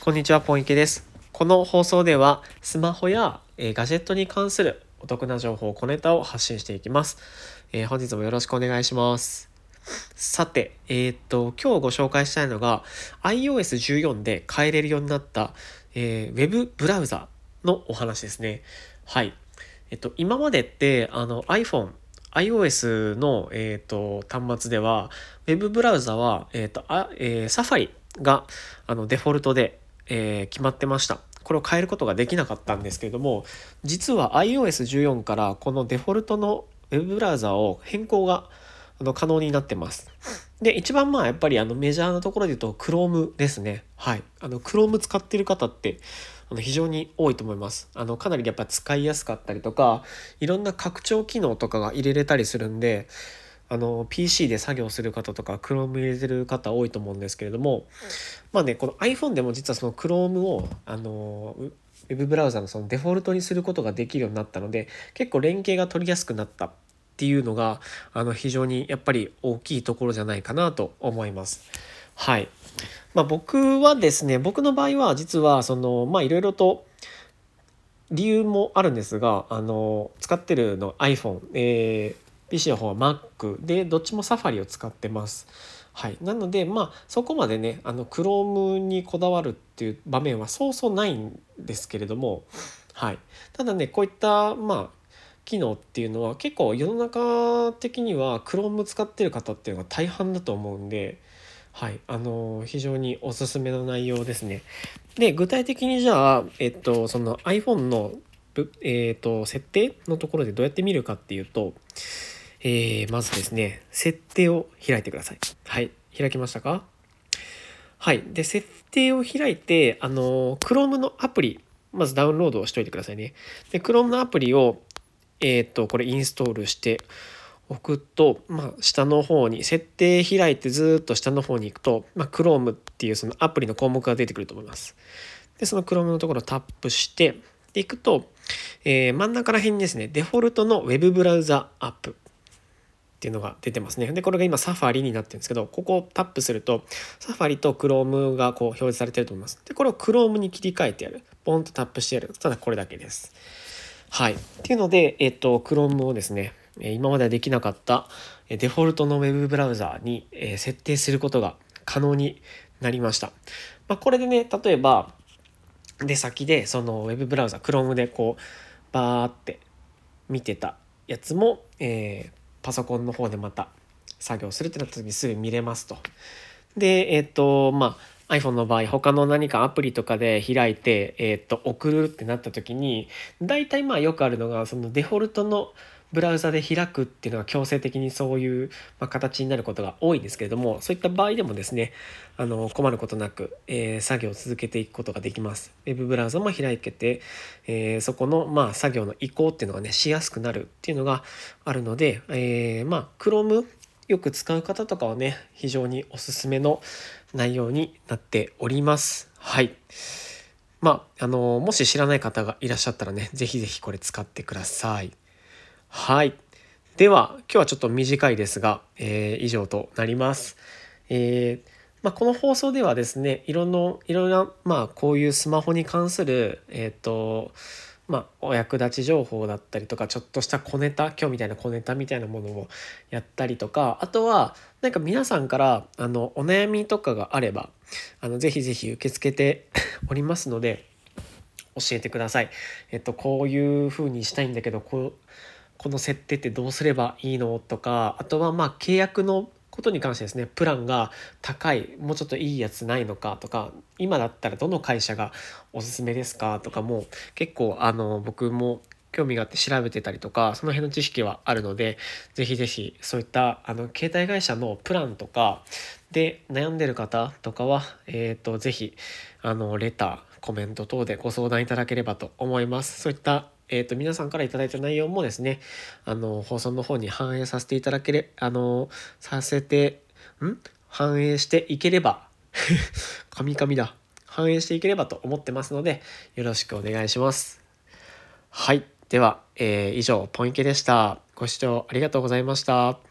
こんにちは、ポンイケです。この放送では、スマホや、えーガジェットに関するお得な情報、小ネタを発信していきます。えー本日もよろしくお願いします。さて、えーっと、今日ご紹介したいのが、iOS14 で変えれるようになった、えーウェブブラウザのお話ですね。はい。えっと、今までって、あの、iPhone、iOS の、えー、と端末では、ウェブブラウザは、えーとあえー、サファリがあのデフォルトで、えー決まってました。これを変えることができなかったんですけれども、実は iOS14 からこのデフォルトのウェブブラウザを変更があの可能になってます。で、一番まあやっぱりあのメジャーなところで言うと Chrome ですね。はい。あの Chrome 使ってる方ってあの非常に多いと思います。あのかなりやっぱ使いやすかったりとか、いろんな拡張機能とかが入れれたりするんで、あの PC で作業する方とか Chrome 入れてる方多いと思うんですけれども、まあねこの iPhone でも実はその Chrome をあのウウェブブラウザのそのデフォルトにすることができるようになったので結構連携が取りやすくなったっていうのがあの非常にやっぱり大きいところじゃないかなと思います。はい。まあ僕はですね僕の場合は実はそのまあいろいろと理由もあるんですがあの使ってるの iPhone、えー PC の方は Mac でどっちもサファリを使ってます。はい、なのでまあそこまでねあの Chrome にこだわるっていう場面はそうそうないんですけれども、はい、ただねこういったまあ機能っていうのは結構世の中的には Chrome 使ってる方っていうのが大半だと思うんで、はい、あの非常におすすめの内容ですね。で具体的にじゃあ、えっと、その iPhone の、えっと、設定のところでどうやって見るかっていうと、えーまずですね設定を開いてください。はい開きましたか？はいで設定を開いてあの Chrome のアプリまずダウンロードをしといてくださいね。で Chrome のアプリをえっとこれインストールしておくと、まあ、下の方に設定開いてずっと下の方に行くと、まあ、Chrome っていうそのアプリの項目が出てくると思います。でその Chrome のところをタップしてでいくと、えー真ん中ら辺にですねデフォルトの Web ブラウザアップっていうのが出てますね。でこれが今サファリになってるんですけどここをタップするとサファリと Chrome がこう表示されてると思います。でこれを Chrome に切り替えてやるポンとタップしてやるただこれだけです。はい。っていうので、えっと、Chrome をですね、今まではできなかったデフォルトの Web ブラウザに設定することが可能になりました。まあ、これでね、例えば、出先でその Web ブラウザ、Chrome でこう、バーって見てたやつも、えーパソコンの方でまた作業するってなった時にすぐ見れますと。で、えっ、と、まあ、iPhone の場合、他の何かアプリとかで開いて、えっ、と、送るってなった時に、大体まあよくあるのが、そのデフォルトのブラウザで開くっていうのが強制的にそういう、ま、形になることが多いんですけれども、そういった場合でもですね、あの、困ることなく、えー作業を続けていくことができます。ウェブブラウザも開けて、えーそこの、まあ、作業の移行っていうのがね、しやすくなるっていうのがあるので、えーまあ、Chrome よく使う方とかはね、非常におすすめの内容になっております。はい。まあ、あの、もし知らない方がいらっしゃったらね、ぜひぜひこれ使ってください。はい。では、今日はちょっと短いですが、えー以上となります。えーまあ、この放送ではですね、いろんな、いろんな、まあ、こういうスマホに関する、えっ、と、まあ、お役立ち情報だったりとか、ちょっとした小ネタ、今日みたいな小ネタみたいなものをやったりとか、あとは、なんか皆さんから、あの、お悩みとかがあれば、あの、ぜひぜひ受け付けて おりますので、教えてください。えっと、こういう風にしたいんだけど、こう、この設定ってどうすればいいの？とか、あとはまあ契約のことに関してですね、プランが高い、もうちょっといいやつないのかとか、今だったらどの会社がおすすめですかとかも結構あの僕も興味があって調べてたりとか、その辺の知識はあるので、ぜひぜひそういったあの携帯会社のプランとかで悩んでる方とかは、えっ、と、ぜひあのレター、コメント等でご相談いただければと思います。そういったえー、と皆さんからいただいた内容もですねあの放送の方に反映させていただけれあのさせてん？反映していければカミカミだ。反映していければと思ってますのでよろしくお願いします。はい。では、えー以上ポインケでした。ご視聴ありがとうございました。